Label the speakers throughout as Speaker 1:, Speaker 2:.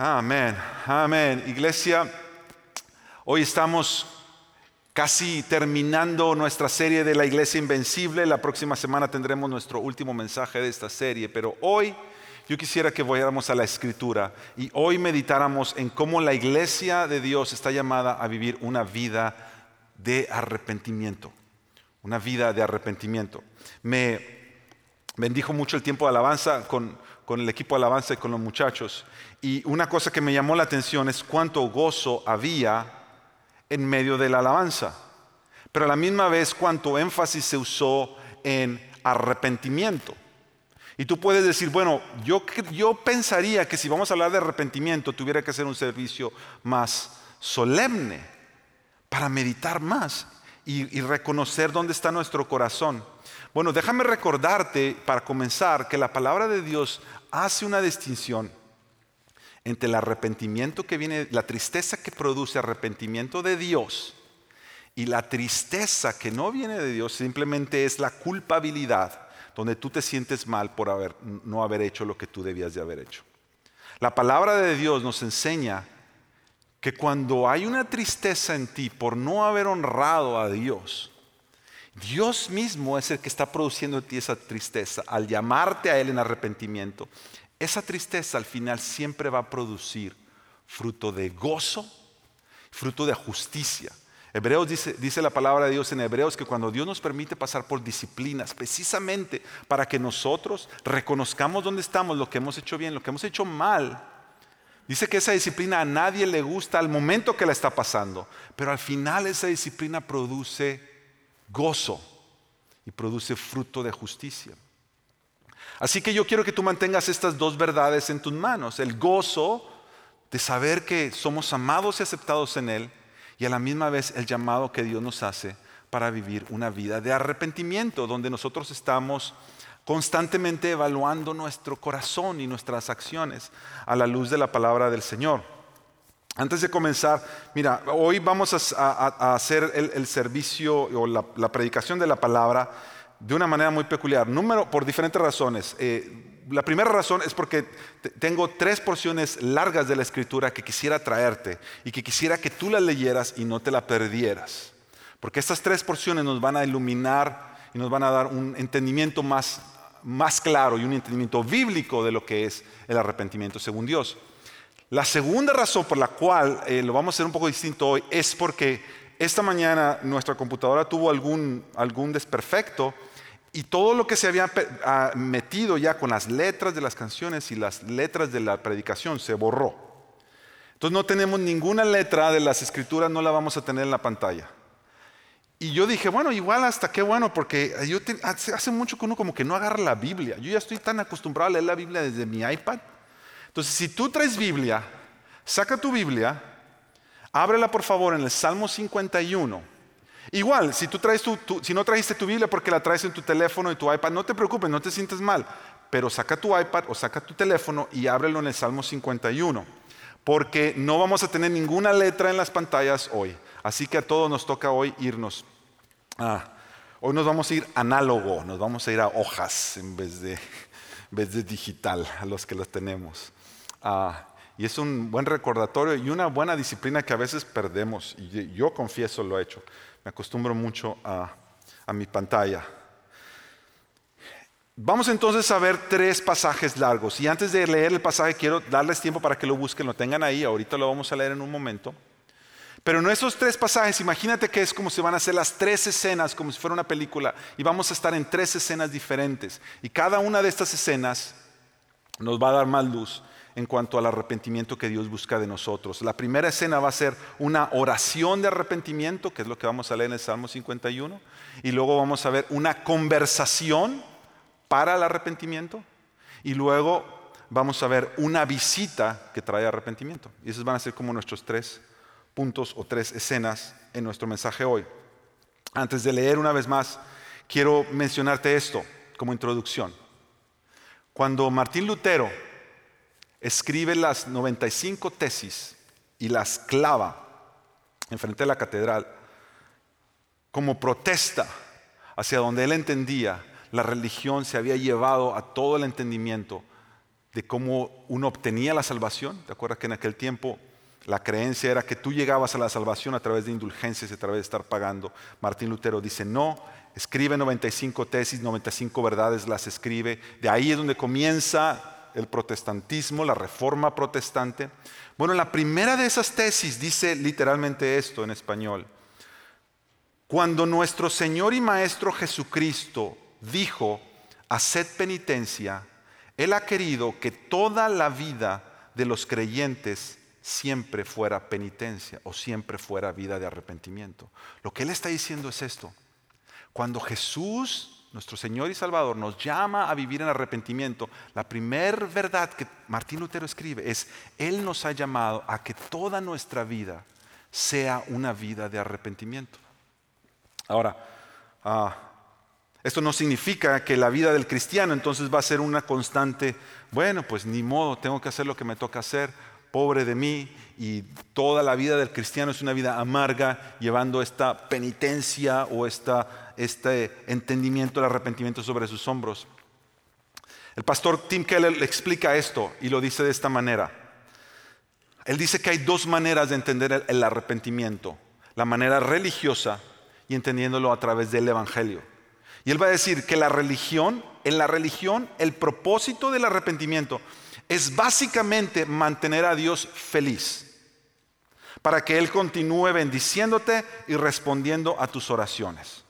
Speaker 1: Amén, amén. Iglesia, hoy estamos casi terminando nuestra serie de la Iglesia Invencible. La próxima semana tendremos nuestro último mensaje de esta serie, pero hoy yo quisiera que vayamos a la escritura y hoy meditáramos en cómo la iglesia de Dios está llamada a vivir una vida de arrepentimiento. Una vida de arrepentimiento. Me bendijo mucho el tiempo de alabanza con, con el equipo de alabanza y con los muchachos. Y una cosa que me llamó la atención es cuánto gozo había en medio de la alabanza. Pero a la misma vez cuánto énfasis se usó en arrepentimiento. Y tú puedes decir, bueno, yo, yo pensaría que si vamos a hablar de arrepentimiento tuviera que ser un servicio más solemne para meditar más y, y reconocer dónde está nuestro corazón. Bueno, déjame recordarte para comenzar que la palabra de Dios hace una distinción entre el arrepentimiento que viene, la tristeza que produce arrepentimiento de Dios y la tristeza que no viene de Dios simplemente es la culpabilidad, donde tú te sientes mal por no haber hecho lo que tú debías de haber hecho. La palabra de Dios nos enseña que cuando hay una tristeza en ti por no haber honrado a Dios, Dios mismo es el que está produciendo en ti esa tristeza al llamarte a Él en arrepentimiento esa tristeza al final siempre va a producir fruto de gozo, fruto de justicia. Hebreos dice, dice, la palabra de Dios en Hebreos que cuando Dios nos permite pasar por disciplinas, precisamente para que nosotros reconozcamos dónde estamos, lo que hemos hecho bien, lo que hemos hecho mal, dice que esa disciplina a nadie le gusta al momento que la está pasando, pero al final esa disciplina produce gozo y produce fruto de justicia. Así que yo quiero que tú mantengas estas dos verdades en tus manos. El gozo de saber que somos amados y aceptados en Él y a la misma vez el llamado que Dios nos hace para vivir una vida de arrepentimiento, donde nosotros estamos constantemente evaluando nuestro corazón y nuestras acciones a la luz de la palabra del Señor. Antes de comenzar, mira, hoy vamos a, hacer el, servicio o la predicación de la palabra de una manera muy peculiar. Número, por diferentes razones. Eh, la primera razón es porque tengo tres porciones largas de la escritura que quisiera traerte y que quisiera que tú las leyeras y no te la perdieras. Porque estas tres porciones nos van a iluminar y nos van a dar un entendimiento más, más claro y un entendimiento bíblico de lo que es el arrepentimiento según Dios. La segunda razón por la cual eh, lo vamos a hacer un poco distinto hoy es porque esta mañana nuestra computadora tuvo algún, algún desperfecto y todo lo que se había ah, metido ya con las letras de las canciones y las letras de la predicación se borró. Entonces no tenemos ninguna letra de las escrituras, no la vamos a tener en la pantalla. Y yo dije, bueno, igual hasta qué bueno, porque yo hace mucho que uno como que no agarra la Biblia. Yo ya estoy tan acostumbrado a leer la Biblia desde mi iPad. Entonces, si tú traes Biblia, saca tu Biblia, ábrela por favor en el Salmo 51 Igual, si, tú traes tu, si no trajiste tu Biblia porque la traes en tu teléfono y tu iPad, no te preocupes, no te sientes mal, pero saca tu iPad o saca tu teléfono y ábrelo en el Salmo 51, porque no vamos a tener ninguna letra en las pantallas hoy. Así que a todos nos toca hoy irnos. hoy nos vamos a ir análogo, nos vamos a ir a hojas en vez de, vez de digital, a los que los tenemos. Ah, y es un buen recordatorio y una buena disciplina que a veces perdemos, yo confieso lo he hecho me acostumbro mucho a, mi pantalla. Vamos entonces a ver tres pasajes largos. Y antes de leer el pasaje, quiero darles tiempo para que lo busquen, lo tengan ahí. Ahorita lo vamos a leer en un momento. Pero en esos tres pasajes, imagínate que es como si van a ser las tres escenas, como si fuera una película, y vamos a estar en tres escenas diferentes. Y cada una de estas escenas nos va a dar más luz en cuanto al arrepentimiento que Dios busca de nosotros. La primera escena va a ser una oración de arrepentimiento, que es lo que vamos a leer en el Salmo 51, y luego vamos a ver una conversación para el arrepentimiento, y luego vamos a ver una visita que trae arrepentimiento. Y esos van a ser como nuestros tres puntos o tres escenas en nuestro mensaje hoy. Antes de leer una vez más, quiero mencionarte esto como introducción. Cuando Martín Lutero escribe las 95 tesis y las clava enfrente de la catedral como protesta hacia donde él entendía la religión se había llevado a todo el entendimiento de cómo uno obtenía la salvación. ¿Te acuerdas que en aquel tiempo la creencia era que tú llegabas a la salvación a través de indulgencias y a través de estar pagando? Martín Lutero dice, no, escribe 95 tesis, 95 verdades, las escribe. De ahí es donde comienza el protestantismo, la reforma protestante. Bueno, la primera de esas tesis dice literalmente esto en español. Cuando nuestro Señor y Maestro Jesucristo dijo, haced penitencia, Él ha querido que toda la vida de los creyentes siempre fuera penitencia o siempre fuera vida de arrepentimiento. Lo que Él está diciendo es esto. Cuando Jesús, nuestro Señor y Salvador, nos llama a vivir en arrepentimiento, la primera verdad que Martín Lutero escribe es, Él nos ha llamado a que toda nuestra vida sea una vida de arrepentimiento. Ahora, ah, esto no significa que la vida del cristiano entonces va a ser una constante, bueno, pues ni modo, tengo que hacer lo que me toca hacer, pobre de mí, y toda la vida del cristiano es una vida amarga, llevando esta penitencia o esta, este entendimiento del arrepentimiento sobre sus hombros. El pastor Tim Keller le explica esto y lo dice de esta manera. Él dice que hay dos maneras de entender el arrepentimiento, la manera religiosa y entendiéndolo a través del Evangelio. Y él va a decir que la religión, en la religión, el propósito del arrepentimiento es básicamente mantener a Dios feliz, para que Él continúe bendiciéndote y respondiendo a tus oraciones.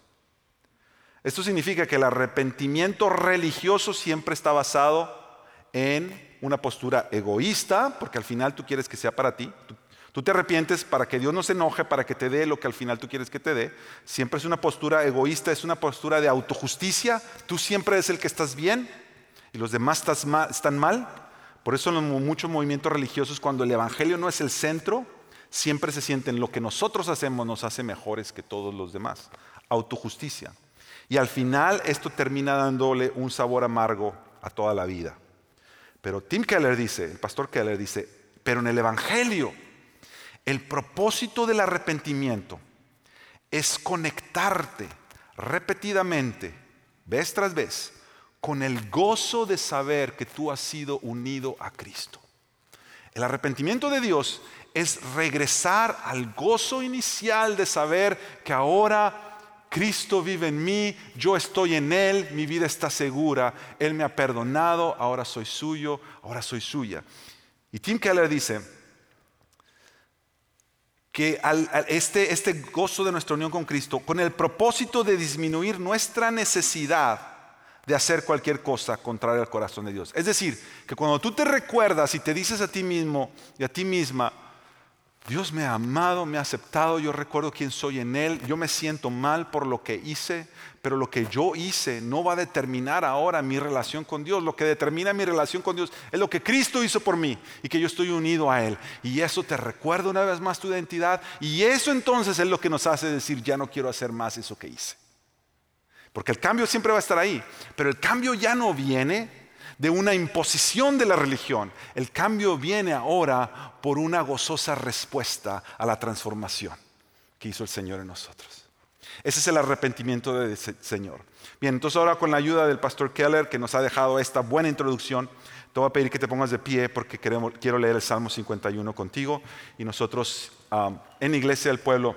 Speaker 1: Esto significa que el arrepentimiento religioso siempre está basado en una postura egoísta, porque al final tú quieres que sea para ti, Tú te arrepientes para que Dios no se enoje, para que te dé lo que al final tú quieres que te dé. Siempre es una postura egoísta, es una postura de autojusticia. Tú siempre eres el que estás bien y los demás están mal. Por eso en muchos movimientos religiosos, cuando el Evangelio no es el centro, siempre se sienten lo que nosotros hacemos nos hace mejores que todos los demás. Autojusticia. Y al final esto termina dándole un sabor amargo a toda la vida. Pero Tim Keller dice, el pastor Keller dice, pero en el Evangelio el propósito del arrepentimiento es conectarte repetidamente, vez tras vez, con el gozo de saber que tú has sido unido a Cristo. El arrepentimiento de Dios es regresar al gozo inicial de saber que ahora Cristo vive en mí, yo estoy en Él, mi vida está segura, Él me ha perdonado, ahora soy suyo, ahora soy suya. Y Tim Keller dice, que este, este gozo de nuestra unión con Cristo, con el propósito de disminuir nuestra necesidad de hacer cualquier cosa contraria al corazón de Dios. Es decir, que cuando tú te recuerdas y te dices a ti mismo y a ti misma, Dios me ha amado, me ha aceptado, yo recuerdo quién soy en Él, yo me siento mal por lo que hice, pero lo que yo hice no va a determinar ahora mi relación con Dios. Lo que determina mi relación con Dios es lo que Cristo hizo por mí y que yo estoy unido a Él. Y eso te recuerda una vez más tu identidad y eso entonces es lo que nos hace decir, ya no quiero hacer más eso que hice. Porque el cambio siempre va a estar ahí, pero el cambio ya no viene de una imposición de la religión. El cambio viene ahora por una gozosa respuesta a la transformación que hizo el Señor en nosotros. Ese es el arrepentimiento del Señor. Bien, entonces ahora con la ayuda del pastor Keller, que nos ha dejado esta buena introducción, te voy a pedir que te pongas de pie porque quiero leer el Salmo 51 contigo. Y nosotros en Iglesia del Pueblo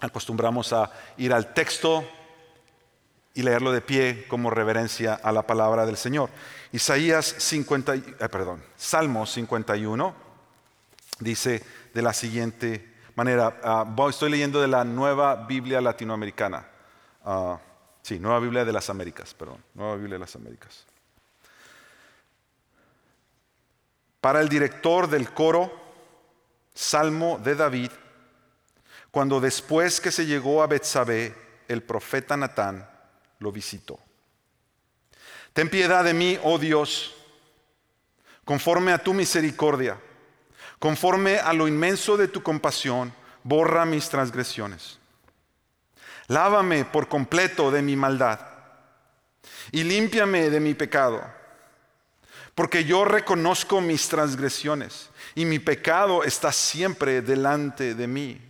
Speaker 1: acostumbramos a ir al texto y leerlo de pie como reverencia a la palabra del Señor. Isaías 50, eh, perdón, Salmo 51 dice de la siguiente manera, ah, estoy leyendo de la Nueva Biblia Latinoamericana. Ah, sí, Nueva Biblia de las Américas, perdón, Nueva Biblia de las Américas. Para el director del coro, Salmo de David, cuando después que se llegó a Betsabé, el profeta Natán lo visitó. Ten piedad de mí, oh Dios, conforme a tu misericordia, conforme a lo inmenso de tu compasión, borra mis transgresiones. Lávame por completo de mi maldad y límpiame de mi pecado, porque yo reconozco mis transgresiones y mi pecado está siempre delante de mí.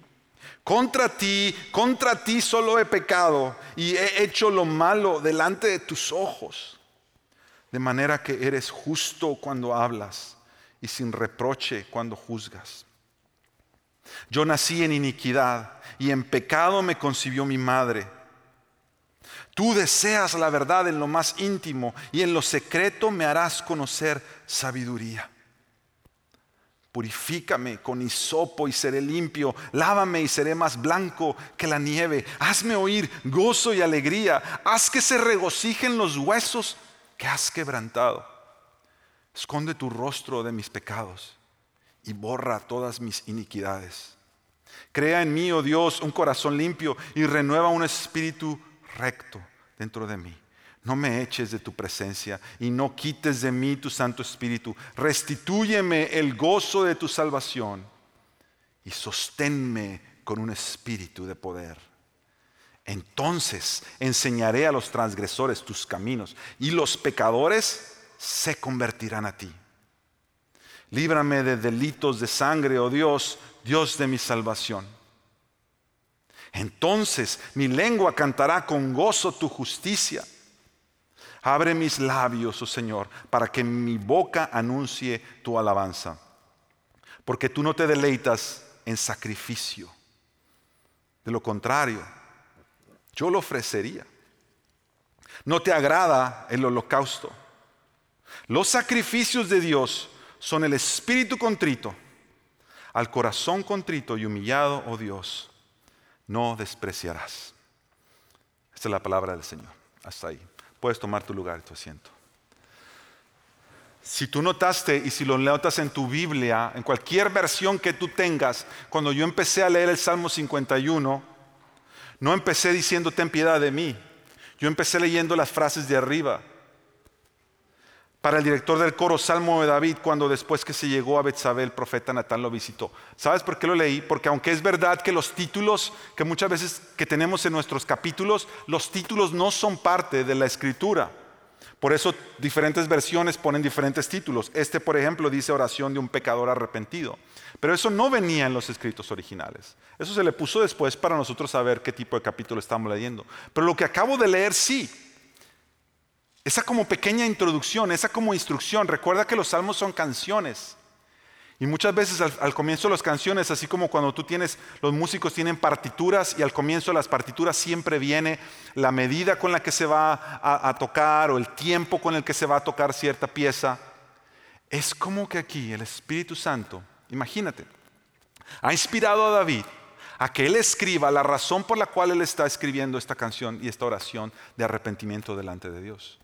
Speaker 1: Contra ti, contra ti solo he pecado y he hecho lo malo delante de tus ojos de manera que eres justo cuando hablas y sin reproche cuando juzgas. Yo nací en iniquidad y en pecado me concibió mi madre. Tú deseas la verdad en lo más íntimo y en lo secreto me harás conocer sabiduría. Purifícame con hisopo y seré limpio. Lávame y seré más blanco que la nieve. Hazme oír gozo y alegría. Haz que se regocijen los huesos que has quebrantado. Esconde tu rostro de mis pecados y borra todas mis iniquidades. Crea en mí, oh Dios, un corazón limpio y renueva un espíritu recto dentro de mí. No me eches de tu presencia y no quites de mí tu Santo Espíritu. Restitúyeme el gozo de tu salvación y sosténme con un espíritu de poder. Entonces enseñaré a los transgresores tus caminos y los pecadores se convertirán a ti. Líbrame de delitos de sangre, oh Dios, Dios de mi salvación. Entonces mi lengua cantará con gozo tu justicia Abre mis labios, oh Señor, para que mi boca anuncie tu alabanza. Porque tú no te deleitas en sacrificio. De lo contrario, yo lo ofrecería. No te agrada el holocausto. Los sacrificios de Dios son el espíritu contrito. Al corazón contrito y humillado, oh Dios, no despreciarás. Esta es la palabra del Señor. Hasta ahí. Puedes tomar tu lugar, tu asiento. Si tú notaste y si lo notas en tu Biblia, en cualquier versión que tú tengas, cuando yo empecé a leer el Salmo 51, no empecé diciendo ten piedad de mí. Yo empecé leyendo las frases de arriba para el director del coro Salmo de David cuando después que se llegó a Betsabé el profeta Natán lo visitó. ¿Sabes por qué lo leí? Porque aunque es verdad que los títulos que muchas veces que tenemos en nuestros capítulos, los títulos no son parte de la escritura. Por eso diferentes versiones ponen diferentes títulos. Este, por ejemplo, dice oración de un pecador arrepentido. Pero eso no venía en los escritos originales. Eso se le puso después para nosotros saber qué tipo de capítulo estamos leyendo. Pero lo que acabo de leer sí, esa como pequeña introducción, esa como instrucción. Recuerda que los salmos son canciones. Y muchas veces al, comienzo de las canciones, así como cuando tú tienes, los músicos tienen partituras y al comienzo de las partituras siempre viene la medida con la que se va a, a tocar o el tiempo con el que se va a tocar cierta pieza. Es como que aquí el Espíritu Santo, imagínate, ha inspirado a David a que él escriba la razón por la cual él está escribiendo esta canción y esta oración de arrepentimiento delante de Dios.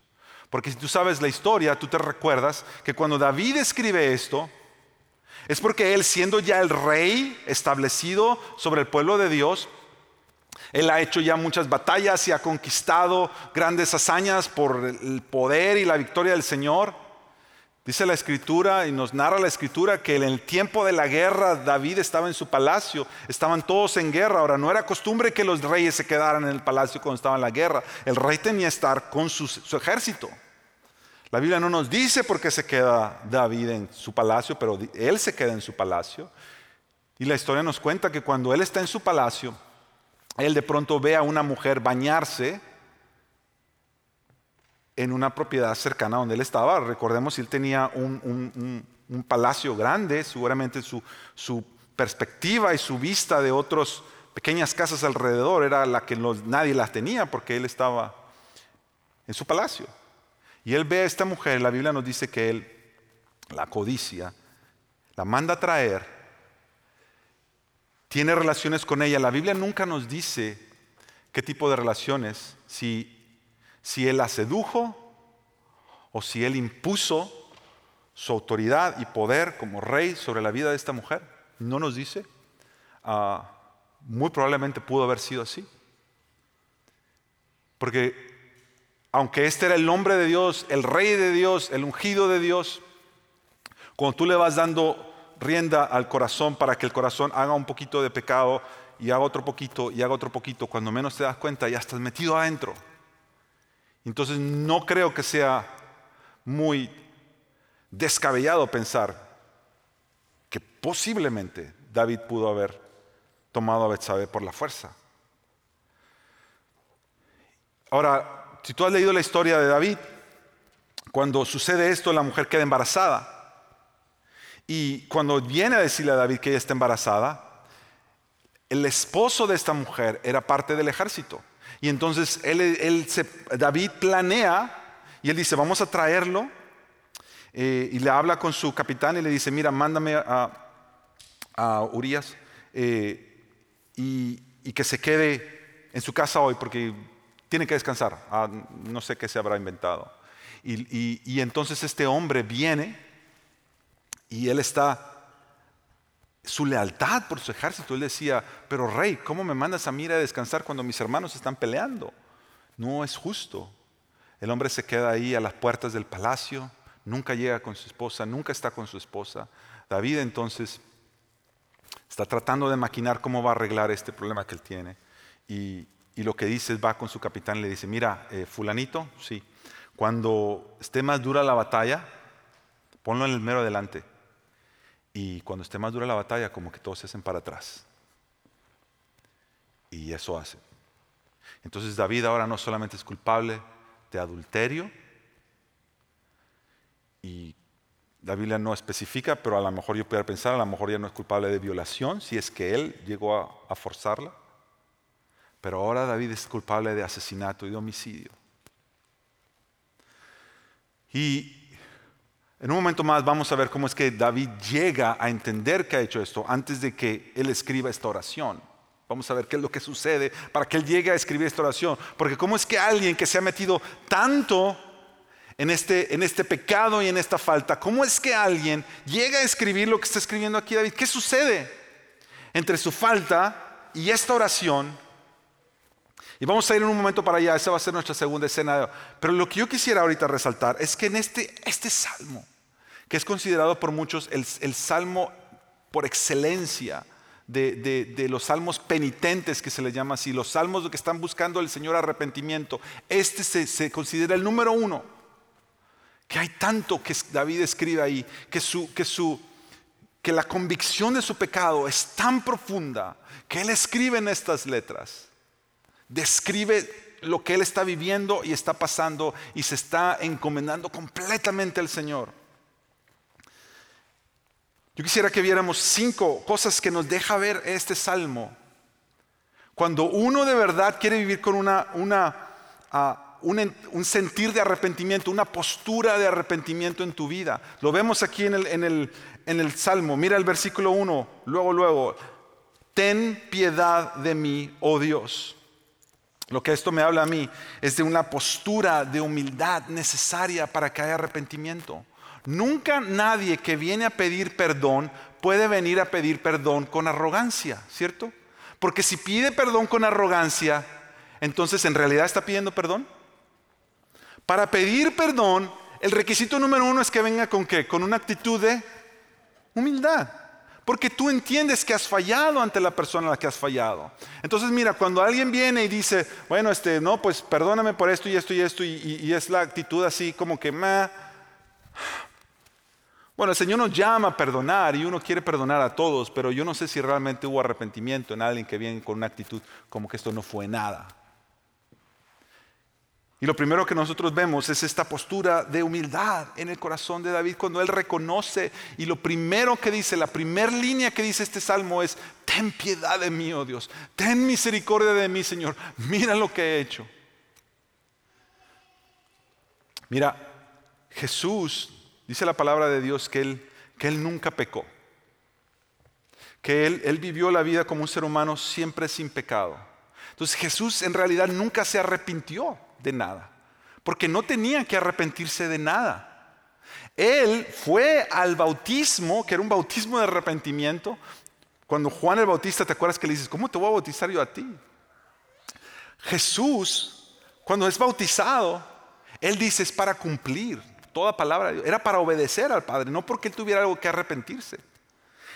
Speaker 1: Porque si tú sabes la historia, tú te recuerdas que cuando David escribe esto, es porque él siendo ya el rey establecido sobre el pueblo de Dios, él ha hecho ya muchas batallas y ha conquistado grandes hazañas por el poder y la victoria del Señor. Dice la escritura y nos narra la escritura que en el tiempo de la guerra David estaba en su palacio, estaban todos en guerra. Ahora no era costumbre que los reyes se quedaran en el palacio cuando estaba en la guerra, el rey tenía que estar con su ejército. La Biblia no nos dice por qué se queda David en su palacio, pero él se queda en su palacio. Y la historia nos cuenta que cuando él está en su palacio, él de pronto ve a una mujer bañarse en una propiedad cercana donde él estaba. Recordemos él tenía un, palacio grande, seguramente su, su, perspectiva y su vista de otras pequeñas casas alrededor era la que nadie las tenía porque él estaba en su palacio. Y él ve a esta mujer, la Biblia nos dice que él la codicia, la manda a traer, tiene relaciones con ella. La Biblia nunca nos dice qué tipo de relaciones, si si él la sedujo o si él impuso su autoridad y poder como rey sobre la vida de esta mujer. No nos dice. Ah, muy probablemente pudo haber sido así. Porque aunque este era el nombre de Dios, el rey de Dios, el ungido de Dios, cuando tú le vas dando rienda al corazón para que el corazón haga un poquito de pecado y haga otro poquito y haga otro poquito, cuando menos te das cuenta ya estás metido adentro. Entonces no creo que sea muy descabellado pensar que posiblemente David pudo haber tomado a Betsabé por la fuerza. Ahora, si tú has leído la historia de David, cuando sucede esto, la mujer queda embarazada. Y cuando viene a decirle a David que ella está embarazada, el esposo de esta mujer era parte del ejército. Y entonces él, David planea y él dice, vamos a traerlo. Eh, y le habla con su capitán y le dice, mira, mándame a, a Urias eh, y, que se quede en su casa hoy porque tiene que descansar. Ah, no sé qué se habrá inventado. y entonces este hombre viene y él está su lealtad por su ejército. Él decía, pero rey, ¿cómo me mandas a mí a descansar cuando mis hermanos están peleando? No es justo. El hombre se queda ahí a las puertas del palacio, nunca llega con su esposa, nunca está con su esposa. David entonces está tratando de maquinar cómo va a arreglar este problema que él tiene. Y, lo que dice es, va con su capitán y le dice, mira, eh, fulanito, sí, cuando esté más dura la batalla, ponlo en el mero adelante y cuando esté más dura la batalla, como que todos se hacen para atrás. Y eso hace. Entonces David ahora no solamente es culpable de adulterio, y la Biblia no especifica, pero a lo mejor yo pudiera pensar, a lo mejor ya no es culpable de violación, si es que él llegó a forzarla. Pero ahora David es culpable de asesinato y de homicidio. Y en un momento más vamos a ver cómo es que David llega a entender que ha hecho esto antes de que él escriba esta oración. Vamos a ver qué es lo que sucede para que él llegue a escribir esta oración. Porque cómo es que alguien que se ha metido tanto en este, en este pecado y en esta falta, cómo es que alguien llega a escribir lo que está escribiendo aquí David. ¿Qué sucede entre su falta y esta oración? Y vamos a ir en un momento para allá, esa va a ser nuestra segunda escena. Pero lo que yo quisiera ahorita resaltar es que en este, este salmo, que es considerado por muchos el, salmo por excelencia de, los salmos penitentes, que se le llama así, los salmos que están buscando el Señor arrepentimiento, este se, considera el número uno. Que hay tanto que David escribe ahí, que, su, que, su, que la convicción de su pecado es tan profunda que él escribe en estas letras describe lo que él está viviendo y está pasando y se está encomendando completamente al Señor. Yo quisiera que viéramos cinco cosas que nos deja ver este salmo. Cuando uno de verdad quiere vivir con una, ah, un, sentir de arrepentimiento, una postura de arrepentimiento en tu vida. Lo vemos aquí en el, en el, en el salmo. Mira el versículo 1, luego, luego. Ten piedad de mí, oh Dios lo que esto me habla a mí es de una postura de humildad necesaria para que haya arrepentimiento. Nunca nadie que viene a pedir perdón puede venir a pedir perdón con arrogancia, ¿cierto? Porque si pide perdón con arrogancia, entonces en realidad está pidiendo perdón. Para pedir perdón, el requisito número uno es que venga con qué? Con una actitud de humildad. Porque tú entiendes que has fallado ante la persona a la que has fallado. Entonces, mira, cuando alguien viene y dice, bueno, este, no, pues perdóname por esto y esto y esto, y, es la actitud así como que, me bueno, el Señor nos llama a perdonar y uno quiere perdonar a todos, pero yo no sé si realmente hubo arrepentimiento en alguien que viene con una actitud como que esto no fue nada. Y lo primero que nosotros vemos es esta postura de humildad en el corazón de David cuando él reconoce y lo primero que dice, la primera línea que dice este salmo es, ten piedad de mí, oh Dios, ten misericordia de mí, Señor, mira lo que he hecho. Mira, Jesús, dice la palabra de Dios que él, que él nunca pecó, que él, él vivió la vida como un ser humano siempre sin pecado. Entonces Jesús en realidad nunca se arrepintió de nada, porque no tenía que arrepentirse de nada. Él fue al bautismo, que era un bautismo de arrepentimiento. Cuando Juan el Bautista, ¿te acuerdas que le dices, ¿cómo te voy a bautizar yo a ti? Jesús, cuando es bautizado, él dice, es para cumplir toda palabra Era para obedecer al Padre, no porque él tuviera algo que arrepentirse.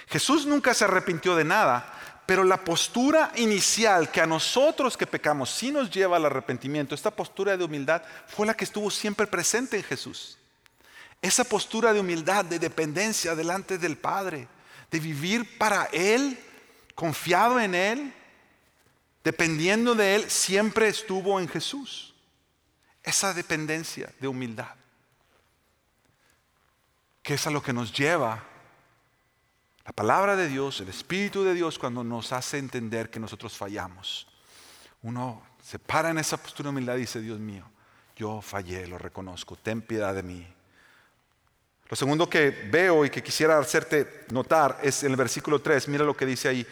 Speaker 1: Jesús nunca se arrepintió de nada, pero la postura inicial que a nosotros que pecamos sí nos lleva al arrepentimiento, esta postura de humildad, fue la que estuvo siempre presente en Jesús. Esa postura de humildad, de dependencia delante del Padre, de vivir para Él, confiado en Él, dependiendo de Él, siempre estuvo en Jesús. Esa dependencia de humildad. que es a lo que nos lleva la palabra de Dios, el Espíritu de Dios, cuando nos hace entender que nosotros fallamos. Uno se para en esa postura de humildad y dice, Dios mío, yo fallé, lo reconozco, ten piedad de mí. Lo segundo que veo y que quisiera hacerte notar es en el versículo 3, mira lo que dice ahí,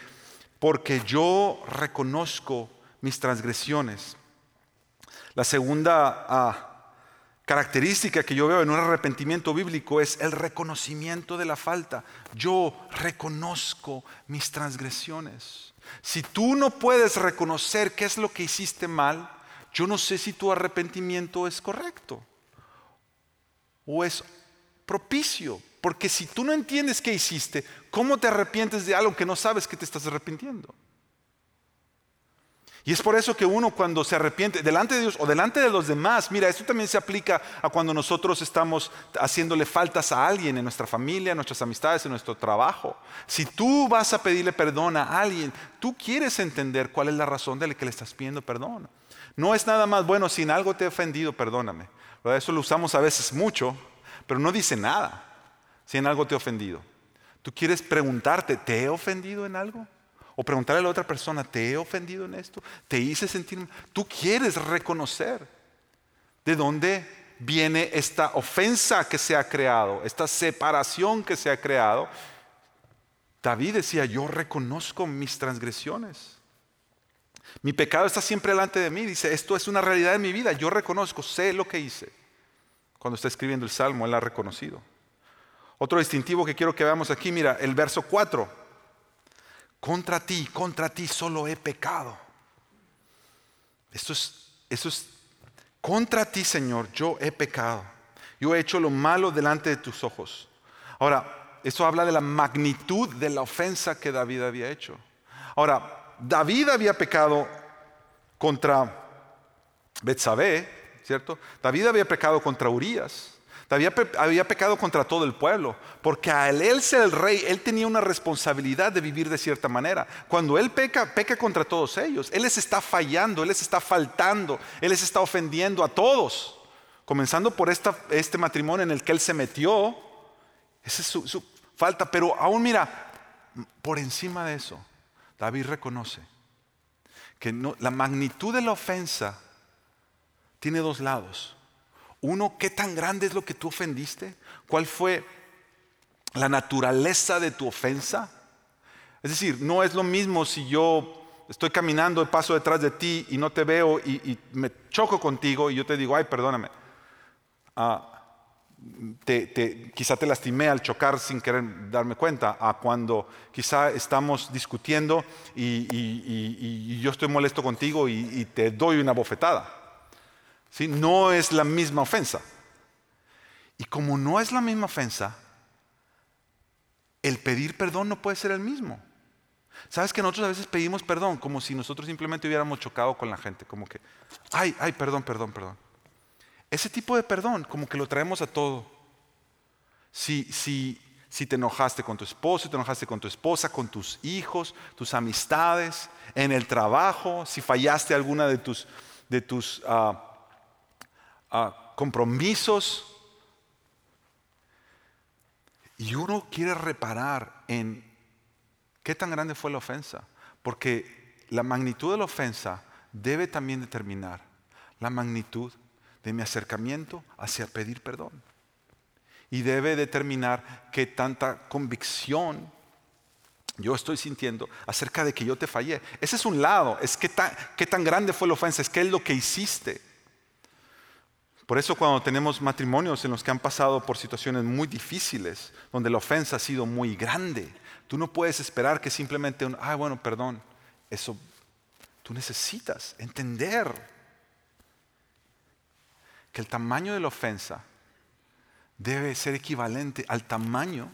Speaker 1: porque yo reconozco mis transgresiones. La segunda ah, característica que yo veo en un arrepentimiento bíblico es el reconocimiento de la falta. Yo reconozco mis transgresiones. Si tú no puedes reconocer qué es lo que hiciste mal, yo no sé si tu arrepentimiento es correcto o es propicio. Porque si tú no entiendes qué hiciste, ¿cómo te arrepientes de algo que no sabes que te estás arrepintiendo? Y es por eso que uno cuando se arrepiente delante de Dios o delante de los demás, mira, esto también se aplica a cuando nosotros estamos haciéndole faltas a alguien en nuestra familia, en nuestras amistades, en nuestro trabajo. Si tú vas a pedirle perdón a alguien, tú quieres entender cuál es la razón de la que le estás pidiendo perdón. No es nada más, bueno, si en algo te he ofendido, perdóname. Eso lo usamos a veces mucho, pero no dice nada si en algo te he ofendido. Tú quieres preguntarte, ¿te he ofendido en algo? O preguntarle a la otra persona, ¿te he ofendido en esto? ¿Te hice sentir? Tú quieres reconocer de dónde viene esta ofensa que se ha creado, esta separación que se ha creado. David decía, yo reconozco mis transgresiones. Mi pecado está siempre delante de mí. Dice, esto es una realidad en mi vida. Yo reconozco, sé lo que hice. Cuando está escribiendo el Salmo, él ha reconocido. Otro distintivo que quiero que veamos aquí, mira, el verso 4 contra ti, contra ti solo he pecado. Esto es, eso es, contra ti Señor, yo he pecado. Yo he hecho lo malo delante de tus ojos. Ahora, eso habla de la magnitud de la ofensa que David había hecho. Ahora, David había pecado contra Betsabé, ¿cierto? David había pecado contra Urias. Había, pecado contra todo el pueblo, porque al él ser el rey, él tenía una responsabilidad de vivir de cierta manera. Cuando él peca, peca contra todos ellos. Él les está fallando, él les está faltando, él les está ofendiendo a todos. Comenzando por este matrimonio en el que él se metió, esa es su, falta. Pero aún mira, por encima de eso, David reconoce que la magnitud de la ofensa tiene dos lados. Uno, ¿qué tan grande es lo que tú ofendiste? ¿Cuál fue la naturaleza de tu ofensa? Es decir, no es lo mismo si yo estoy caminando, paso detrás de ti y no te veo y, me choco contigo y yo te digo, ay, perdóname. Ah, quizá te lastimé al chocar sin querer darme cuenta, a cuando quizá estamos discutiendo y, yo estoy molesto contigo y te doy una bofetada. No es la misma ofensa. Y como no es la misma ofensa, el pedir perdón no puede ser el mismo. ¿Sabes que nosotros a veces pedimos perdón como si nosotros simplemente hubiéramos chocado con la gente? Como que, ay, ay, perdón, perdón, perdón. Ese tipo de perdón, como que lo traemos a todo. Si, si, si te enojaste con tu esposo, si te enojaste con tu esposa, con tus hijos, tus amistades, en el trabajo, si fallaste alguna de tus, de tus ah, compromisos. Y uno quiere reparar en qué tan grande fue la ofensa, porque la magnitud de la ofensa debe también determinar la magnitud de mi acercamiento hacia pedir perdón. Y debe determinar qué tanta convicción yo estoy sintiendo acerca de que yo te fallé. Ese es un lado, es qué tan, qué tan grande fue la ofensa, es qué es lo que hiciste. Por eso cuando tenemos matrimonios en los que han pasado por situaciones muy difíciles, donde la ofensa ha sido muy grande, tú no puedes esperar que simplemente, un, bueno, perdón, eso, tú necesitas entender que el tamaño de la ofensa debe ser equivalente al tamaño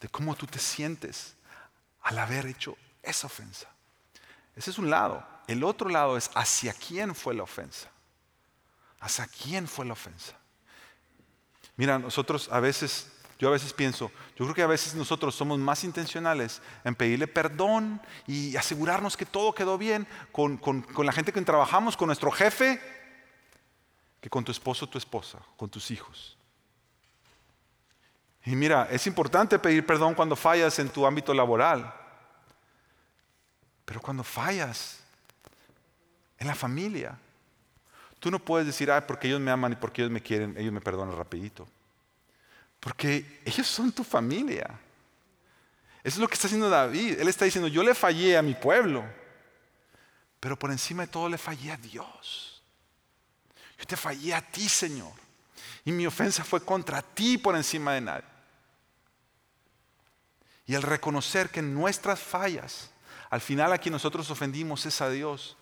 Speaker 1: de cómo tú te sientes al haber hecho esa ofensa. Ese es un lado. El otro lado es hacia quién fue la ofensa. ¿Hacia quién fue la ofensa? Mira, nosotros a veces, yo a veces pienso, yo creo que a veces nosotros somos más intencionales en pedirle perdón y asegurarnos que todo quedó bien con, con la gente que trabajamos, con nuestro jefe, que con tu esposo o tu esposa, con tus hijos. Y mira, es importante pedir perdón cuando fallas en tu ámbito laboral. Pero cuando fallas en la familia, tú no puedes decir, ay, porque ellos me aman y porque ellos me quieren, ellos me perdonan rapidito. Porque ellos son tu familia. Eso es lo que está haciendo David. Él está diciendo, yo le fallé a mi pueblo, pero por encima de todo le fallé a Dios. Yo te fallé a ti, Señor. Y mi ofensa fue contra ti por encima de nadie. Y el reconocer que nuestras fallas, al final a quien nosotros ofendimos es a Dios.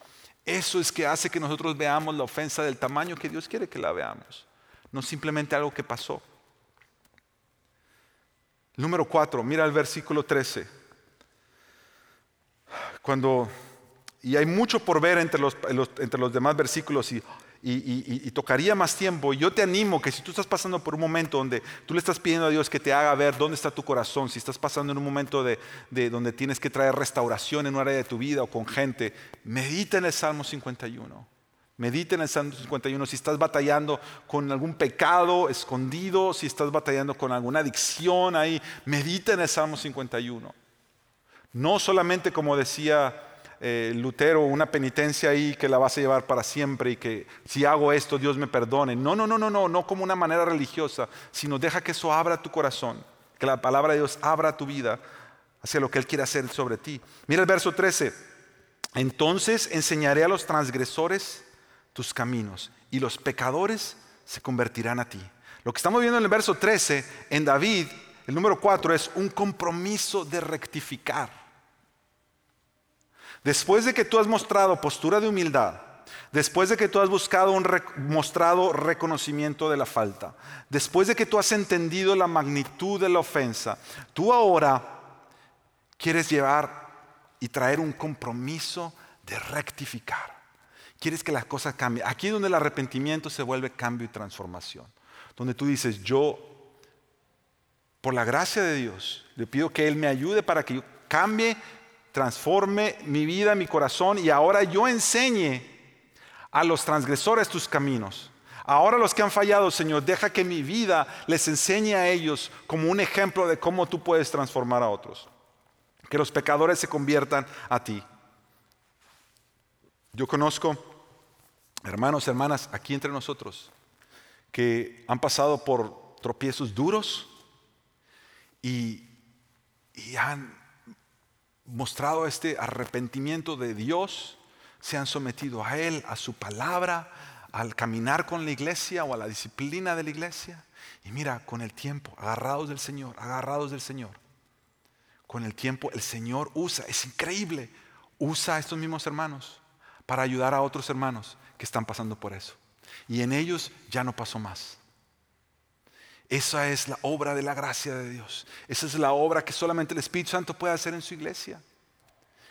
Speaker 1: Eso es que hace que nosotros veamos la ofensa del tamaño que Dios quiere que la veamos. No simplemente algo que pasó. Número cuatro, mira el versículo 13. Cuando, y hay mucho por ver entre los, entre los demás versículos y, tocaría más tiempo. Yo te animo que si tú estás pasando por un momento donde tú le estás pidiendo a Dios que te haga ver dónde está tu corazón, si estás pasando en un momento de, de donde tienes que traer restauración en un área de tu vida o con gente, medita en el Salmo 51. Medita en el Salmo 51 si estás batallando con algún pecado escondido, si estás batallando con alguna adicción ahí, medita en el Salmo 51. No solamente como decía eh, Lutero, una penitencia ahí que la vas a llevar para siempre y que si hago esto Dios me perdone. No, no, no, no, no, no como una manera religiosa, sino deja que eso abra tu corazón, que la palabra de Dios abra tu vida hacia lo que Él quiere hacer sobre ti. Mira el verso 13. Entonces enseñaré a los transgresores tus caminos y los pecadores se convertirán a ti. Lo que estamos viendo en el verso 13, en David, el número 4 es un compromiso de rectificar. Después de que tú has mostrado postura de humildad, después de que tú has buscado un mostrado reconocimiento de la falta, después de que tú has entendido la magnitud de la ofensa, tú ahora quieres llevar y traer un compromiso de rectificar. Quieres que las cosas cambien. Aquí es donde el arrepentimiento se vuelve cambio y transformación. Donde tú dices, yo, por la gracia de Dios, le pido que Él me ayude para que yo cambie, transforme mi vida, mi corazón y ahora yo enseñe a los transgresores tus caminos. Ahora los que han fallado, Señor, deja que mi vida les enseñe a ellos como un ejemplo de cómo tú puedes transformar a otros. Que los pecadores se conviertan a ti. Yo conozco hermanos, hermanas, aquí entre nosotros, que han pasado por tropiezos duros y, han mostrado este arrepentimiento de Dios, se han sometido a Él, a su palabra, al caminar con la iglesia o a la disciplina de la iglesia. Y mira, con el tiempo, agarrados del Señor, agarrados del Señor, con el tiempo el Señor usa, es increíble, usa a estos mismos hermanos para ayudar a otros hermanos que están pasando por eso. Y en ellos ya no pasó más. Esa es la obra de la gracia de Dios. Esa es la obra que solamente el Espíritu Santo puede hacer en su iglesia.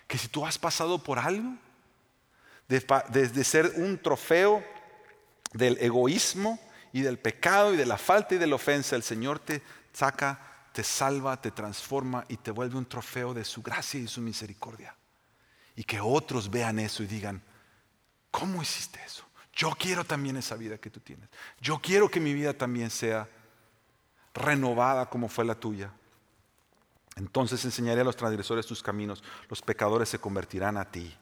Speaker 1: Que si tú has pasado por algo, desde ser un trofeo del egoísmo y del pecado y de la falta y de la ofensa, el Señor te saca, te salva, te transforma y te vuelve un trofeo de su gracia y su misericordia. Y que otros vean eso y digan, ¿Cómo hiciste eso? Yo quiero también esa vida que tú tienes. Yo quiero que mi vida también sea renovada como fue la tuya. Entonces enseñaré a los transgresores tus caminos, los pecadores se convertirán a ti.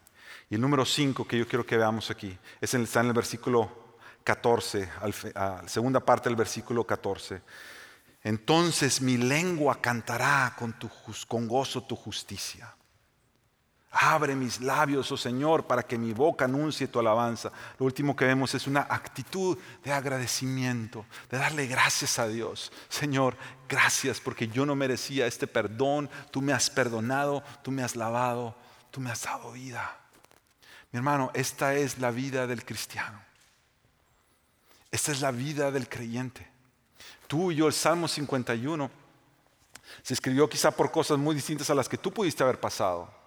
Speaker 1: Y el número 5 que yo quiero que veamos aquí es está en el versículo 14, a la segunda parte del versículo 14. Entonces mi lengua cantará con, tu, con gozo tu justicia. Abre mis labios, oh Señor, para que mi boca anuncie tu alabanza. Lo último que vemos es una actitud de agradecimiento, de darle gracias a Dios. Señor, gracias porque yo no merecía este perdón. Tú me has perdonado, tú me has lavado, tú me has dado vida. Mi hermano, esta es la vida del cristiano. Esta es la vida del creyente. Tú y yo, el Salmo 51, se escribió quizá por cosas muy distintas a las que tú pudiste haber pasado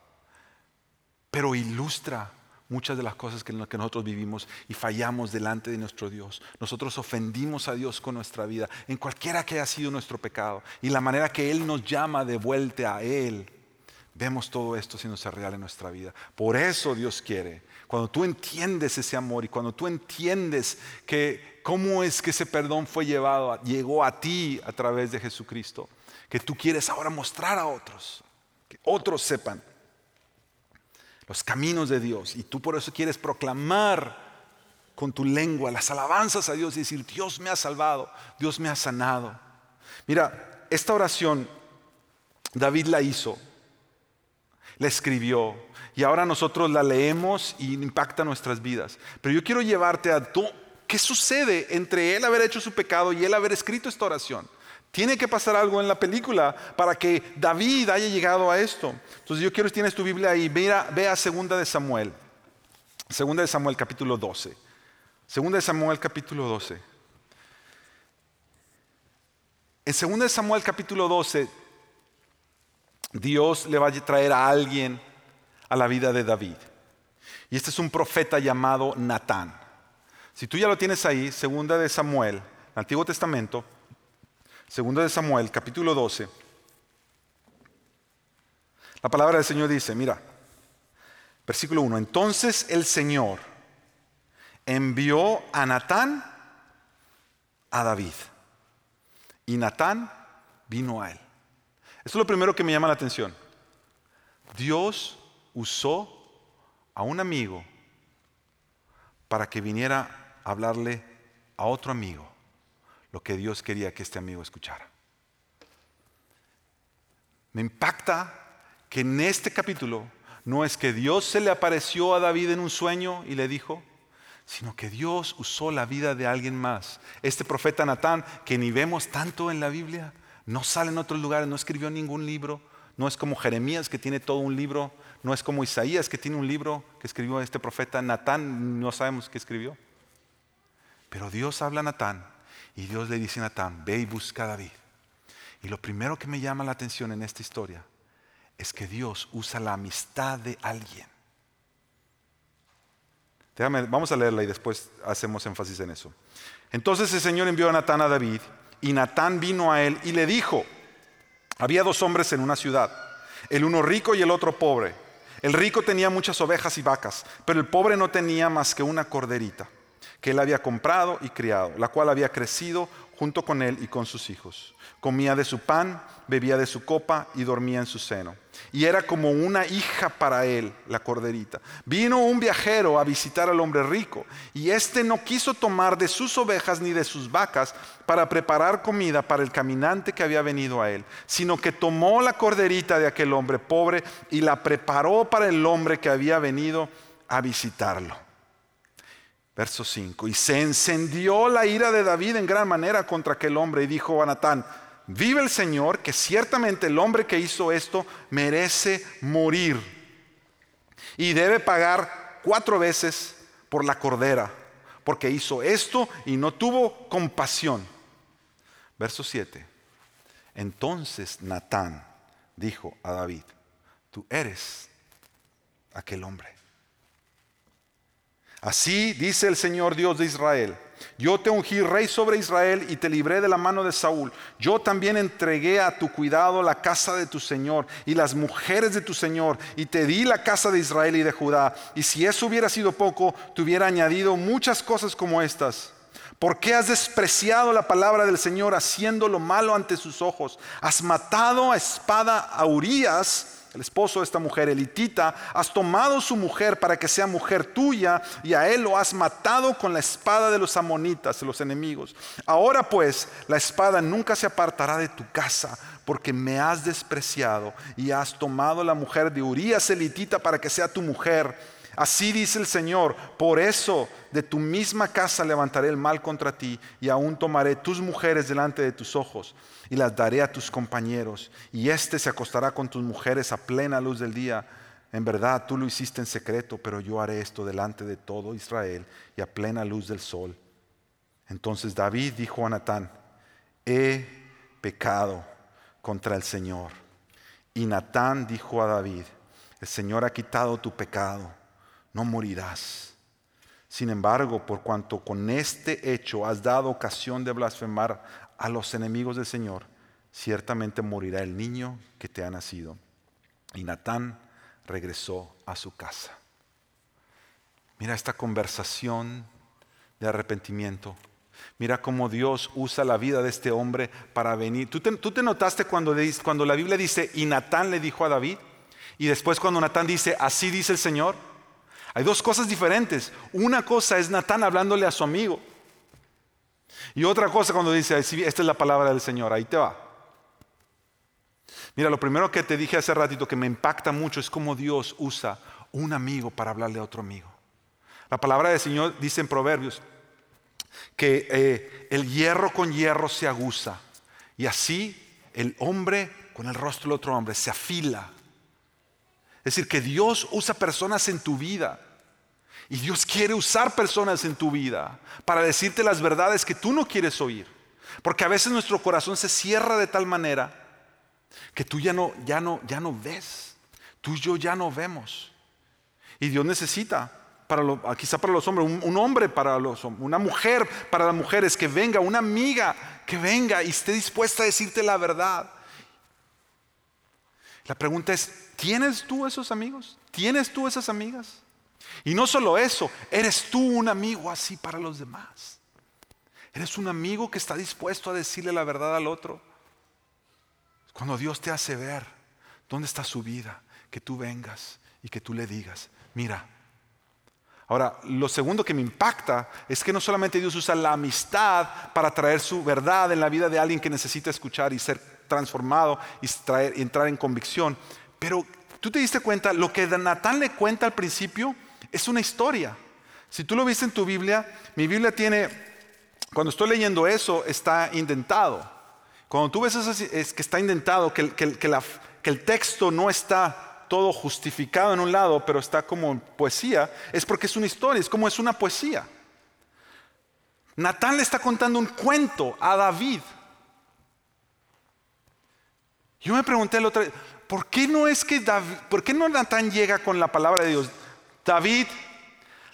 Speaker 1: pero ilustra muchas de las cosas que, nosotros vivimos y fallamos delante de nuestro Dios. Nosotros ofendimos a Dios con nuestra vida, en cualquiera que haya sido nuestro pecado, y la manera que Él nos llama de vuelta a Él. vemos todo esto siendo real en nuestra vida. Por eso Dios quiere, cuando tú entiendes ese amor y cuando tú entiendes que cómo es que ese perdón fue llevado, llegó a ti a través de Jesucristo, que tú quieres ahora mostrar a otros, que otros sepan los caminos de Dios y tú por eso quieres proclamar con tu lengua las alabanzas a Dios y decir, Dios me ha salvado, Dios me ha sanado. Mira, esta oración David la hizo la escribió y ahora nosotros la leemos y impacta nuestras vidas. Pero yo quiero llevarte a tú, ¿qué sucede entre él haber hecho su pecado y él haber escrito esta oración? Tiene que pasar algo en la película para que David haya llegado a esto. Entonces yo quiero que tienes tu Biblia ahí, mira, ve a Segunda de Samuel. Segunda de Samuel capítulo 12. Segunda de Samuel capítulo 12. En Segunda de Samuel capítulo 12 Dios le va a traer a alguien a la vida de David. Y este es un profeta llamado Natán. Si tú ya lo tienes ahí, segunda de Samuel, Antiguo Testamento, segunda de Samuel, capítulo 12. La palabra del Señor dice, mira, versículo 1, entonces el Señor envió a Natán a David. Y Natán vino a él. Esto es lo primero que me llama la atención. Dios usó a un amigo para que viniera a hablarle a otro amigo lo que Dios quería que este amigo escuchara. Me impacta que en este capítulo no es que Dios se le apareció a David en un sueño y le dijo, sino que Dios usó la vida de alguien más. Este profeta Natán, que ni vemos tanto en la Biblia, no sale en otros lugares, no escribió ningún libro. No es como Jeremías que tiene todo un libro. No es como Isaías que tiene un libro que escribió este profeta. Natán no sabemos qué escribió. Pero Dios habla a Natán y Dios le dice a Natán, ve y busca a David. Y lo primero que me llama la atención en esta historia es que Dios usa la amistad de alguien. Vamos a leerla y después hacemos énfasis en eso. Entonces el Señor envió a Natán a David y Natán vino a él y le dijo, había dos hombres en una ciudad, el uno rico y el otro pobre. El rico tenía muchas ovejas y vacas, pero el pobre no tenía más que una corderita que él había comprado y criado, la cual había crecido junto con él y con sus hijos. Comía de su pan, bebía de su copa y dormía en su seno. Y era como una hija para él, la corderita. Vino un viajero a visitar al hombre rico, y éste no quiso tomar de sus ovejas ni de sus vacas para preparar comida para el caminante que había venido a él, sino que tomó la corderita de aquel hombre pobre y la preparó para el hombre que había venido a visitarlo. Verso 5. Y se encendió la ira de David en gran manera contra aquel hombre y dijo a Natán, Vive el Señor que ciertamente el hombre que hizo esto merece morir y debe pagar cuatro veces por la cordera, porque hizo esto y no tuvo compasión. Verso 7. Entonces Natán dijo a David, tú eres aquel hombre. Así dice el Señor Dios de Israel yo te ungí rey sobre Israel y te libré de la mano de Saúl. Yo también entregué a tu cuidado la casa de tu Señor y las mujeres de tu Señor y te di la casa de Israel y de Judá. Y si eso hubiera sido poco, te hubiera añadido muchas cosas como estas. ¿Por qué has despreciado la palabra del Señor haciendo lo malo ante sus ojos? Has matado a espada a Urias el esposo de esta mujer, elitita, has tomado su mujer para que sea mujer tuya y a él lo has matado con la espada de los amonitas, de los enemigos. Ahora pues, la espada nunca se apartará de tu casa porque me has despreciado y has tomado la mujer de Urias elitita para que sea tu mujer. Así dice el Señor, por eso de tu misma casa levantaré el mal contra ti y aún tomaré tus mujeres delante de tus ojos y las daré a tus compañeros, y éste se acostará con tus mujeres a plena luz del día. En verdad tú lo hiciste en secreto, pero yo haré esto delante de todo Israel y a plena luz del sol. Entonces David dijo a Natán, he pecado contra el Señor. Y Natán dijo a David, el Señor ha quitado tu pecado, no morirás. Sin embargo, por cuanto con este hecho has dado ocasión de blasfemar a los enemigos del Señor, ciertamente morirá el niño que te ha nacido. Y Natán regresó a su casa. Mira esta conversación de arrepentimiento. Mira cómo Dios usa la vida de este hombre para venir. ¿Tú te, notaste cuando, cuando la Biblia dice, y Natán le dijo a David? Y después cuando Natán dice, así dice el Señor. Hay dos cosas diferentes. Una cosa es Natán hablándole a su amigo. Y otra cosa cuando dice, esta es la palabra del Señor, ahí te va. Mira, lo primero que te dije hace ratito que me impacta mucho es cómo Dios usa un amigo para hablarle a otro amigo. La palabra del Señor dice en Proverbios que eh, el hierro con hierro se aguza y así el hombre con el rostro del otro hombre se afila. Es decir, que Dios usa personas en tu vida y Dios quiere usar personas en tu vida para decirte las verdades que tú no quieres oír. Porque a veces nuestro corazón se cierra de tal manera que tú ya no, ya no, ya no ves. Tú y yo ya no vemos. Y Dios necesita, para quizá para los hombres, un, un, hombre para los hombres, una mujer para las mujeres, que venga, una amiga que venga y esté dispuesta a decirte la verdad. La pregunta es, ¿tienes tú esos amigos? ¿Tienes tú esas amigas? Y no solo eso, eres tú un amigo así para los demás. Eres un amigo que está dispuesto a decirle la verdad al otro. Cuando Dios te hace ver dónde está su vida, que tú vengas y que tú le digas, mira. Ahora, lo segundo que me impacta es que no solamente Dios usa la amistad para traer su verdad en la vida de alguien que necesita escuchar y ser transformado y entrar en convicción, pero tú te diste cuenta, lo que Natán le cuenta al principio es una historia. Si tú lo viste en tu Biblia, mi Biblia tiene, cuando estoy leyendo eso, está indentado. Cuando tú ves eso, es que está indentado, que, el texto no está todo justificado en un lado, pero está como poesía, es porque es una historia, es como es una poesía. Natán le está contando un cuento a David. Yo me pregunté el otro ¿por qué no es que David, por qué no Natán llega con la palabra de Dios? David,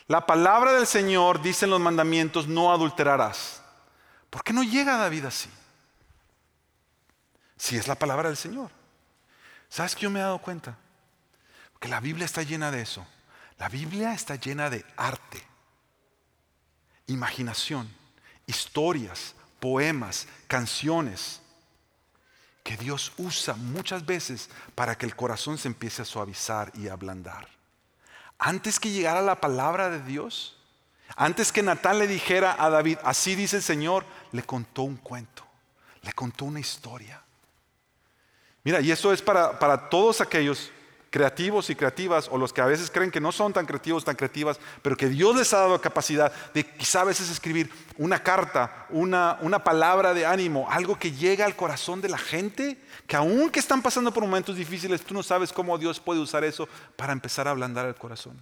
Speaker 1: la palabra del Señor dice en los mandamientos, no adulterarás. ¿Por qué no llega David así? Si es la palabra del Señor. ¿Sabes que yo me he dado cuenta? Que la Biblia está llena de eso. La Biblia está llena de arte, imaginación, historias, poemas, canciones que Dios usa muchas veces para que el corazón se empiece a suavizar y a ablandar. Antes que llegara la palabra de Dios, antes que Natán le dijera a David, así dice el Señor, le contó un cuento, le contó una historia. Mira, y eso es para, para todos aquellos creativos y creativas, o los que a veces creen que no son tan creativos, tan creativas, pero que Dios les ha dado capacidad de quizá a veces escribir una carta, una, una palabra de ánimo, algo que llega al corazón de la gente, que aunque están pasando por momentos difíciles, tú no sabes cómo Dios puede usar eso para empezar a ablandar el corazón.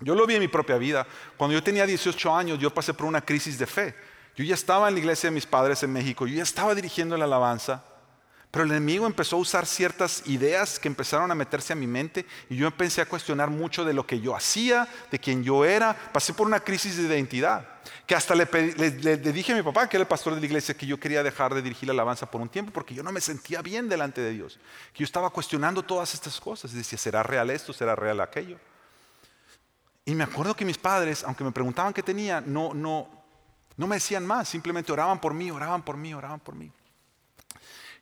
Speaker 1: Yo lo vi en mi propia vida. Cuando yo tenía 18 años, yo pasé por una crisis de fe. Yo ya estaba en la iglesia de mis padres en México, yo ya estaba dirigiendo la alabanza. Pero el enemigo empezó a usar ciertas ideas que empezaron a meterse a mi mente y yo empecé a cuestionar mucho de lo que yo hacía, de quién yo era. Pasé por una crisis de identidad, que hasta le, dije a mi papá, que era el pastor de la iglesia, que yo quería dejar de dirigir la alabanza por un tiempo porque yo no me sentía bien delante de Dios. Que yo estaba cuestionando todas estas cosas y decía, ¿será real esto? ¿Será real aquello? Y me acuerdo que mis padres, aunque me preguntaban qué tenía, no, no, no me decían más, simplemente oraban por mí, oraban por mí, oraban por mí.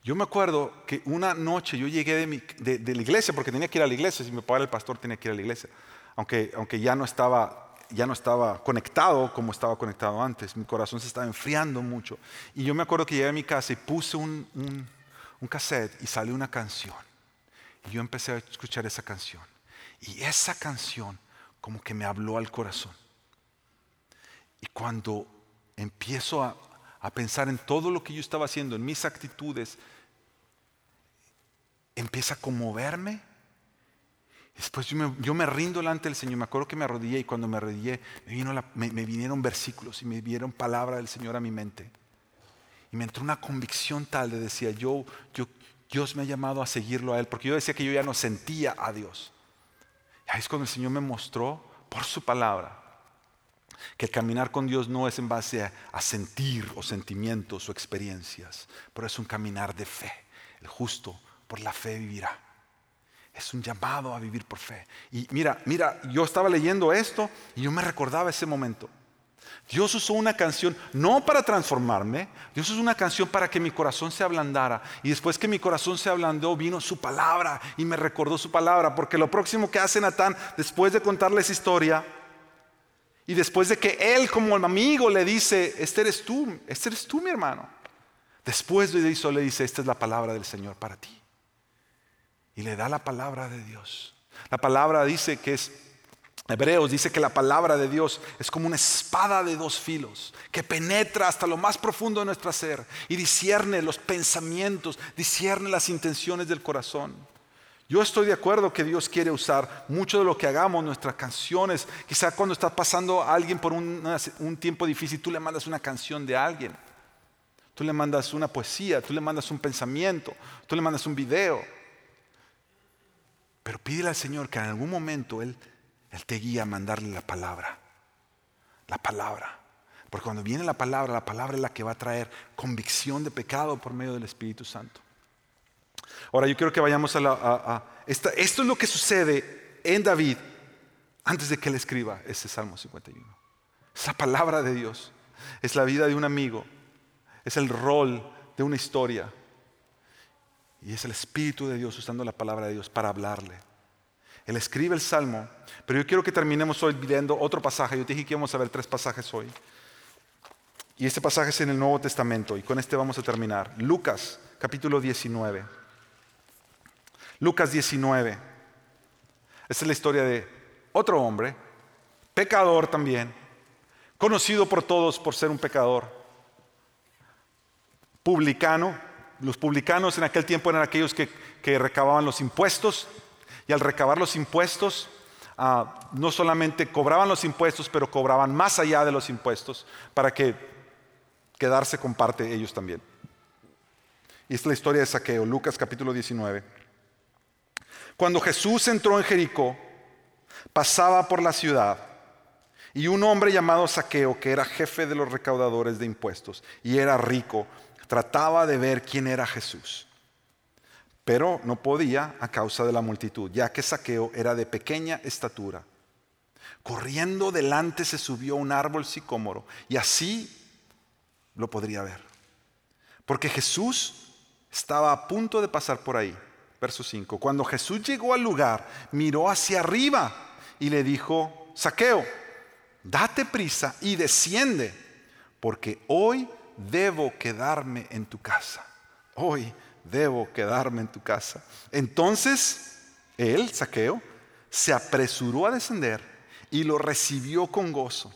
Speaker 1: Yo me acuerdo que una noche yo llegué de, la iglesia, porque tenía que ir a la iglesia, si mi papá el pastor tenía que ir a la iglesia, aunque, aunque ya, no estaba, ya no estaba conectado como estaba conectado antes, mi corazón se estaba enfriando mucho. Y yo me acuerdo que llegué a mi casa y puse un, un, un cassette y salió una canción. Y yo empecé a escuchar esa canción. Y esa canción como que me habló al corazón. Y cuando empiezo a, a pensar en todo lo que yo estaba haciendo, en mis actitudes, empieza a conmoverme. Después yo me, rindo delante del Señor. Me acuerdo que me arrodillé y cuando me arrodillé me, vinieron versículos y me vieron palabra del Señor a mi mente. Y me entró una convicción tal de decir, yo, yo, Dios me ha llamado a seguirlo a Él, porque yo decía que yo ya no sentía a Dios. Y ahí es cuando el Señor me mostró por su palabra que el caminar con Dios no es en base a, sentir o sentimientos o experiencias, pero es un caminar de fe. El justo por la fe vivirá. Es un llamado a vivir por fe. Y mira, mira, yo estaba leyendo esto y yo me recordaba ese momento. Dios usó una canción no para transformarme, Dios usó una canción para que mi corazón se ablandara. Y después que mi corazón se ablandó, vino su palabra y me recordó su palabra. Porque lo próximo que hace Natán, después de contarle esa historia, y después de que él como amigo le dice, este eres tú, este eres tú mi hermano. Después de eso le dice, esta es la palabra del Señor para ti. Y le da la palabra de Dios. La palabra dice que es Hebreos dice que la palabra de Dios es como una espada de dos filos que penetra hasta lo más profundo de nuestro ser y discierne los pensamientos, discierne las intenciones del corazón. Yo estoy de acuerdo que Dios quiere usar mucho de lo que hagamos, nuestras canciones. Quizá cuando está pasando alguien por un tiempo difícil, tú le mandas una canción de alguien. Tú le mandas una poesía, tú le mandas un pensamiento, tú le mandas un video. Pero pídele al Señor que en algún momento Él él te guía a mandarle la palabra. La palabra. Porque cuando viene la palabra, la palabra es la que va a traer convicción de pecado por medio del Espíritu Santo. Ahora yo quiero que vayamos a la... esto es lo que sucede en David antes de que él escriba ese Salmo 51. Es la palabra de Dios. Es la vida de un amigo. Es el rol de una historia. Y es el Espíritu de Dios usando la palabra de Dios para hablarle. Él escribe el Salmo, pero yo quiero que terminemos hoy viendo otro pasaje. Yo te dije que íbamos a ver tres pasajes hoy. Y este pasaje es en el Nuevo Testamento, y con este vamos a terminar. Lucas, capítulo 19. Lucas 19. Esta es la historia de otro hombre, pecador también, conocido por todos por ser un pecador, publicano. Los publicanos en aquel tiempo eran aquellos que, que recababan los impuestos y al recabar los impuestos, ah, no solamente cobraban los impuestos, pero cobraban más allá de los impuestos para que quedarse con parte ellos también. Y esta es la historia de Saqueo, Lucas capítulo 19. Cuando Jesús entró en Jericó, pasaba por la ciudad y un hombre llamado Saqueo, que era jefe de los recaudadores de impuestos y era rico, trataba de ver quién era Jesús pero no podía a causa de la multitud, ya que Saqueo era de pequeña estatura. Corriendo delante se subió a un árbol sicómoro y así lo podría ver. Porque Jesús estaba a punto de pasar por ahí. Verso 5. Cuando Jesús llegó al lugar, miró hacia arriba y le dijo, Saqueo, date prisa y desciende, porque hoy debo quedarme en tu casa. Hoy debo quedarme en tu casa. Entonces él, Saqueo, se apresuró a descender y lo recibió con gozo.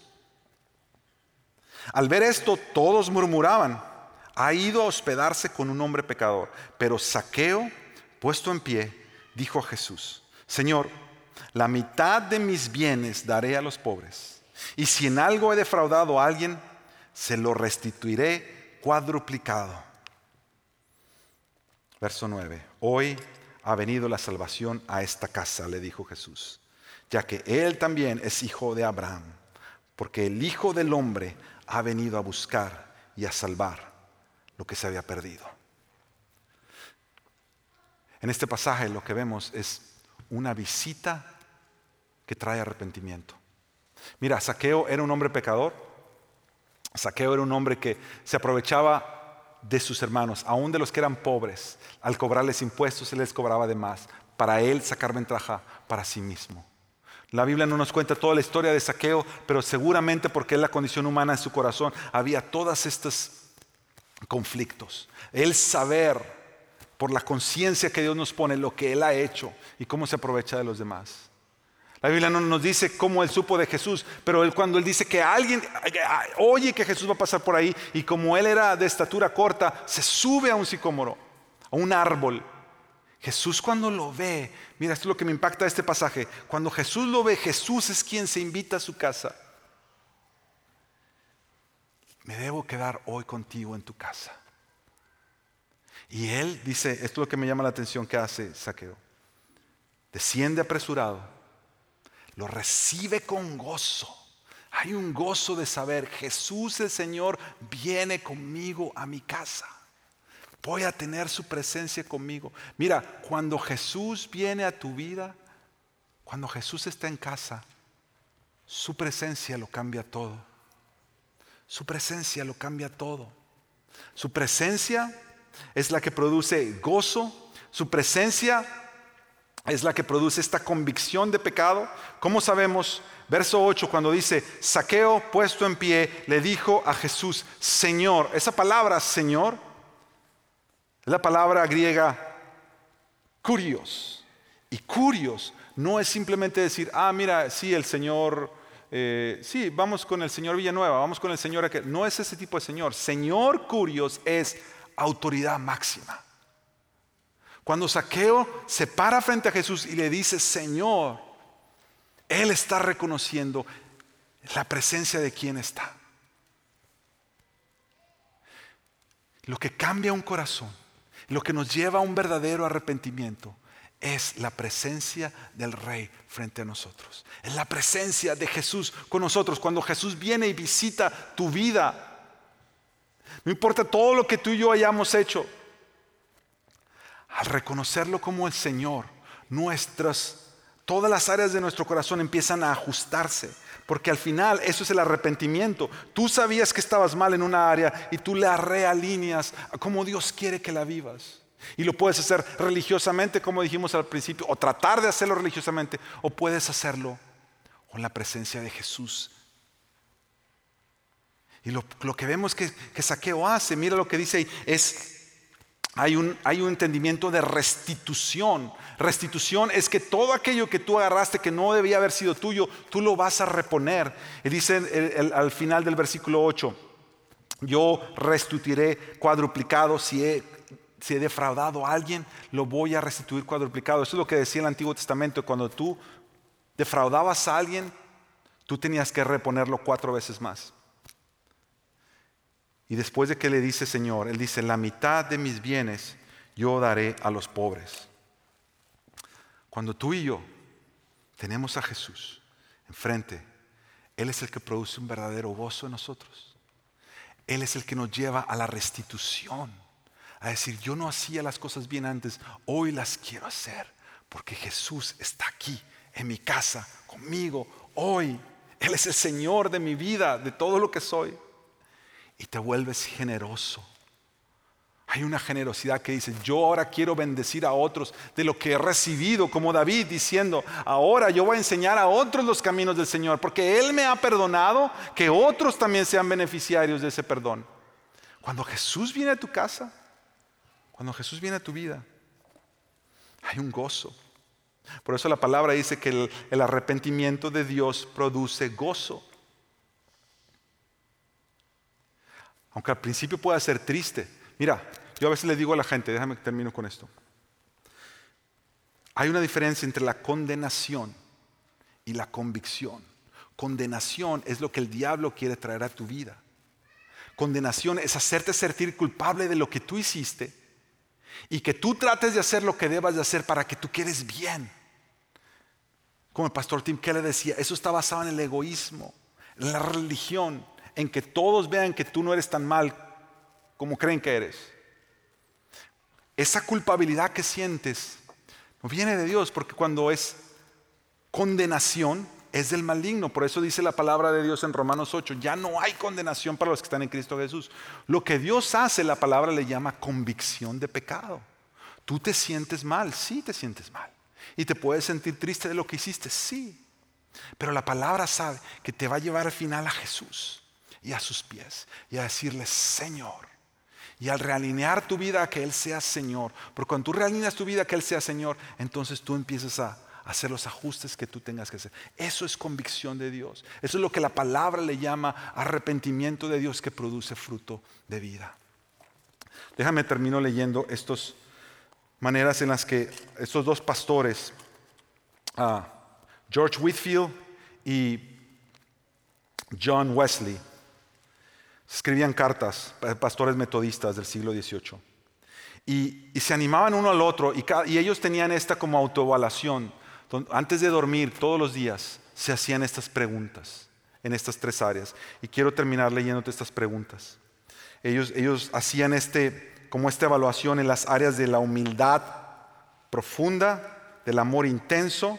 Speaker 1: Al ver esto, todos murmuraban, ha ido a hospedarse con un hombre pecador. Pero Saqueo, puesto en pie, dijo a Jesús, Señor, la mitad de mis bienes daré a los pobres. Y si en algo he defraudado a alguien, se lo restituiré cuadruplicado. Verso 9. Hoy ha venido la salvación a esta casa, le dijo Jesús, ya que él también es hijo de Abraham, porque el Hijo del Hombre ha venido a buscar y a salvar lo que se había perdido. En este pasaje lo que vemos es una visita que trae arrepentimiento. Mira, Saqueo era un hombre pecador. Saqueo era un hombre que se aprovechaba de sus hermanos, aún de los que eran pobres, al cobrarles impuestos, se les cobraba de más, para él sacar ventaja para sí mismo. La Biblia no nos cuenta toda la historia de saqueo, pero seguramente porque es la condición humana en su corazón, había todos estos conflictos. El saber por la conciencia que Dios nos pone lo que Él ha hecho y cómo se aprovecha de los demás. La Biblia no nos dice cómo él supo de Jesús, pero él cuando él dice que alguien oye que Jesús va a pasar por ahí y como él era de estatura corta, se sube a un sicómoro, a un árbol. Jesús cuando lo ve, mira, esto es lo que me impacta este pasaje, cuando Jesús lo ve, Jesús es quien se invita a su casa. Me debo quedar hoy contigo en tu casa. Y él dice, esto es lo que me llama la atención que hace Saqueo. Desciende apresurado lo recibe con gozo. Hay un gozo de saber, Jesús el Señor viene conmigo a mi casa. Voy a tener su presencia conmigo. Mira, cuando Jesús viene a tu vida, cuando Jesús está en casa, su presencia lo cambia todo. Su presencia lo cambia todo. Su presencia es la que produce gozo. Su presencia es la que produce esta convicción de pecado. ¿Cómo sabemos? Verso 8, cuando dice, Saqueo puesto en pie, le dijo a Jesús, Señor, esa palabra Señor, es la palabra griega curios. Y curios no es simplemente decir, ah, mira, sí, el Señor, eh, sí, vamos con el Señor Villanueva, vamos con el Señor aquel. No es ese tipo de Señor. Señor curios es autoridad máxima. Cuando Saqueo se para frente a Jesús y le dice, Señor, Él está reconociendo la presencia de quien está. Lo que cambia un corazón, lo que nos lleva a un verdadero arrepentimiento, es la presencia del Rey frente a nosotros. Es la presencia de Jesús con nosotros. Cuando Jesús viene y visita tu vida, no importa todo lo que tú y yo hayamos hecho, al reconocerlo como el Señor, nuestras, todas las áreas de nuestro corazón empiezan a ajustarse. Porque al final eso es el arrepentimiento. Tú sabías que estabas mal en una área y tú la realineas a como Dios quiere que la vivas. Y lo puedes hacer religiosamente, como dijimos al principio, o tratar de hacerlo religiosamente, o puedes hacerlo con la presencia de Jesús. Y lo, que vemos que, que Saqueo hace, mira lo que dice ahí, es hay un, hay un, entendimiento de restitución. Restitución es que todo aquello que tú agarraste que no debía haber sido tuyo, tú lo vas a reponer. Y dice al final del versículo 8, yo restituiré cuadruplicado si he, si he defraudado a alguien, lo voy a restituir cuadruplicado. Eso es lo que decía el Antiguo Testamento. Cuando tú defraudabas a alguien, tú tenías que reponerlo cuatro veces más. Y después de que le dice Señor, Él dice, la mitad de mis bienes yo daré a los pobres. Cuando tú y yo tenemos a Jesús enfrente, Él es el que produce un verdadero gozo en nosotros. Él es el que nos lleva a la restitución, a decir, yo no hacía las cosas bien antes, hoy las quiero hacer, porque Jesús está aquí, en mi casa, conmigo, hoy. Él es el Señor de mi vida, de todo lo que soy y te vuelves generoso. Hay una generosidad que dice, yo ahora quiero bendecir a otros de lo que he recibido, como David diciendo, ahora yo voy a enseñar a otros los caminos del Señor, porque Él me ha perdonado, que otros también sean beneficiarios de ese perdón. Cuando Jesús viene a tu casa, cuando Jesús viene a tu vida, hay un gozo. Por eso la palabra dice que el, el arrepentimiento de Dios produce gozo. Aunque al principio pueda ser triste. Mira, yo a veces le digo a la gente, déjame que termino con esto. Hay una diferencia entre la condenación y la convicción. Condenación es lo que el diablo quiere traer a tu vida. Condenación es hacerte sentir culpable de lo que tú hiciste y que tú trates de hacer lo que debas de hacer para que tú quedes bien. Como el pastor Tim Keller decía, eso está basado en el egoísmo, en la religión en que todos vean que tú no eres tan mal como creen que eres. Esa culpabilidad que sientes no viene de Dios, porque cuando es condenación es del maligno. Por eso dice la palabra de Dios en Romanos 8, ya no hay condenación para los que están en Cristo Jesús. Lo que Dios hace, la palabra le llama convicción de pecado. Tú te sientes mal, sí te sientes mal. Y te puedes sentir triste de lo que hiciste, sí. Pero la palabra sabe que te va a llevar al final a Jesús y a sus pies y a decirle, Señor. Y al realinear tu vida a que Él sea Señor, porque cuando tú realineas tu vida a que Él sea Señor, entonces tú empiezas a hacer los ajustes que tú tengas que hacer. Eso es convicción de Dios. Eso es lo que la palabra le llama arrepentimiento de Dios que produce fruto de vida. Déjame termino leyendo estas maneras en las que estos dos pastores, ah, George Whitfield y John Wesley, escribían cartas, pastores metodistas del siglo XVIII. Y, se animaban uno al otro y, ellos tenían esta como autoevaluación. Antes de dormir todos los días se hacían estas preguntas en estas tres áreas. Y quiero terminar leyéndote estas preguntas. Ellos, ellos hacían este como esta evaluación en las áreas de la humildad profunda, del amor intenso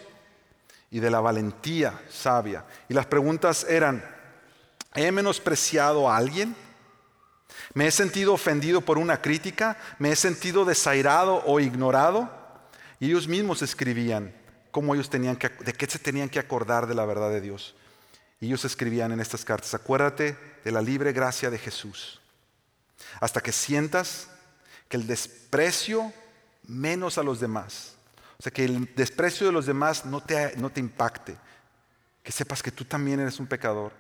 Speaker 1: y de la valentía sabia. Y las preguntas eran, ¿he menospreciado a alguien? ¿Me he sentido ofendido por una crítica? ¿Me he sentido desairado o ignorado? Y ellos mismos escribían cómo ellos tenían que, de qué se tenían que acordar de la verdad de Dios. Y ellos escribían en estas cartas, acuérdate de la libre gracia de Jesús, hasta que sientas que el desprecio menos a los demás, o sea, que el desprecio de los demás no te, no te impacte, que sepas que tú también eres un pecador,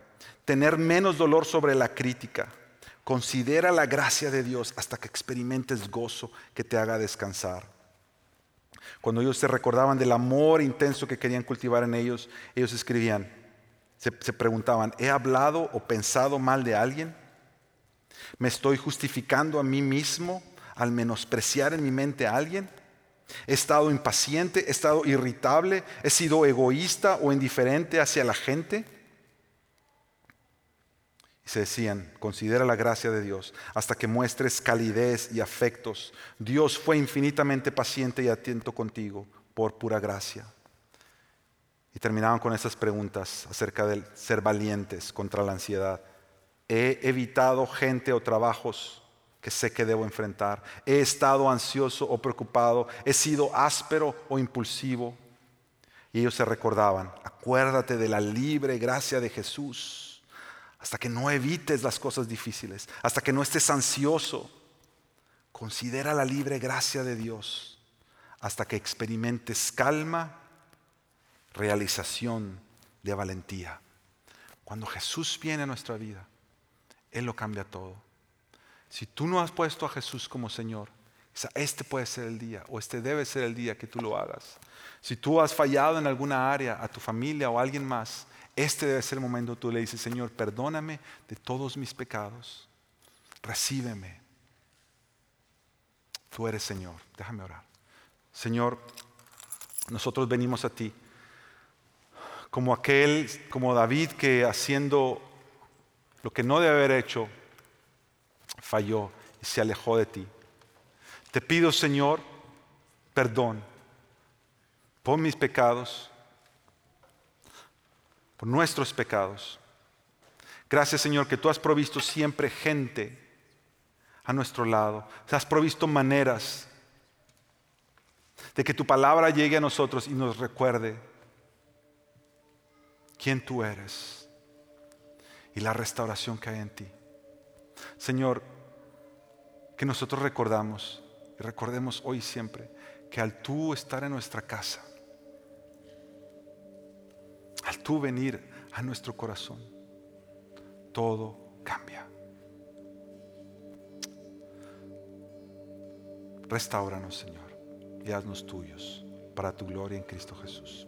Speaker 1: tener menos dolor sobre la crítica, considera la gracia de Dios hasta que experimentes gozo que te haga descansar. Cuando ellos se recordaban del amor intenso que querían cultivar en ellos, ellos escribían, se, preguntaban, ¿he hablado o pensado mal de alguien? ¿Me estoy justificando a mí mismo al menospreciar en mi mente a alguien? ¿He estado impaciente? ¿He estado irritable? ¿He sido egoísta o indiferente hacia la gente? Y se decían, considera la gracia de Dios hasta que muestres calidez y afectos. Dios fue infinitamente paciente y atento contigo por pura gracia. Y terminaban con esas preguntas acerca de ser valientes contra la ansiedad. He evitado gente o trabajos que sé que debo enfrentar. He estado ansioso o preocupado. He sido áspero o impulsivo. Y ellos se recordaban, acuérdate de la libre gracia de Jesús, hasta que no evites las cosas difíciles, hasta que no estés ansioso. Considera la libre gracia de Dios, hasta que experimentes calma, realización de valentía. Cuando Jesús viene a nuestra vida, Él lo cambia todo. Si tú no has puesto a Jesús como Señor, este puede ser el día o este debe ser el día que tú lo hagas. Si tú has fallado en alguna área, a tu familia o a alguien más, este debe ser el momento tú le dices, Señor, perdóname de todos mis pecados. Recíbeme. Tú eres Señor. Déjame orar. Señor, nosotros venimos a ti como aquel, como David que haciendo lo que no debe haber hecho, falló y se alejó de ti. Te pido, Señor, perdón por mis pecados, por nuestros pecados. Gracias, Señor, que tú has provisto siempre gente a nuestro lado. Has provisto maneras de que tu palabra llegue a nosotros y nos recuerde quién tú eres y la restauración que hay en ti. Señor, que nosotros recordamos y recordemos hoy siempre que al tú estar en nuestra casa, al tú venir a nuestro corazón, todo cambia. Restauranos, Señor, y haznos tuyos para tu gloria en Cristo Jesús.